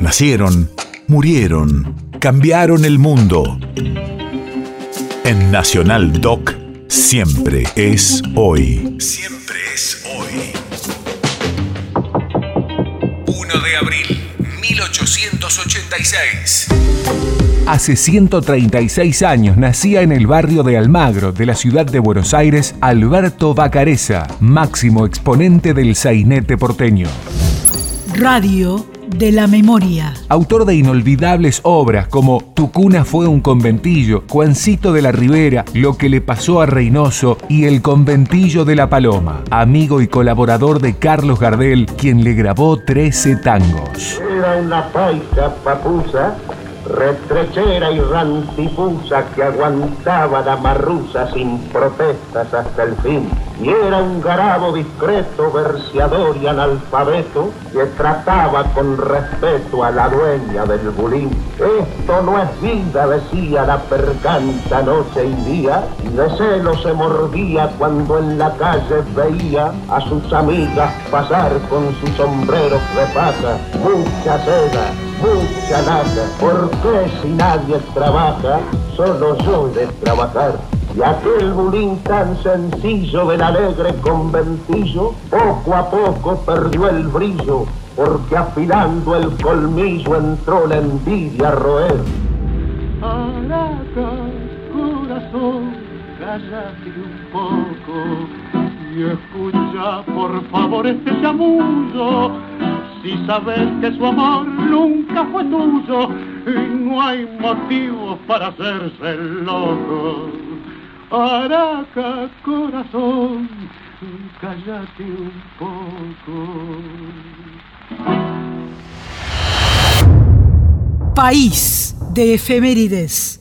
Nacieron, murieron, cambiaron el mundo. En Nacional Doc, siempre es hoy. Siempre es hoy. 1 de abril, 1886. Hace 136 años nacía en el barrio de Almagro de la ciudad de Buenos Aires Alberto Bacareza, máximo exponente del sainete porteño. Radio de la memoria. Autor de inolvidables obras como Tu cuna fue un conventillo, Juancito de la Ribera, Lo que le pasó a Reynoso y El conventillo de la Paloma. Amigo y colaborador de Carlos Gardel, quien le grabó 13 tangos. Era una paisa papusa retrechera y rantipusa que aguantaba la marrusa sin protestas hasta el fin. Y era un garabo discreto, verseador y analfabeto que trataba con respeto a la dueña del bulín. Esto no es vida, decía la percanta noche y día, y de celo se mordía cuando en la calle veía a sus amigas pasar con sus sombreros de paja, mucha seda, mucha nada. ¿Por qué si nadie trabaja, solo yo de trabajar? Y aquel bulín tan sencillo del alegre conventillo, poco a poco perdió el brillo, porque afilando el colmillo entró la envidia a roer. corazón, cállate un poco y escucha por favor este chamullo si sabes que su amor nunca fue tuyo y no hay motivos para hacerse loco. Araca, corazón, cállate un poco. País de efemérides.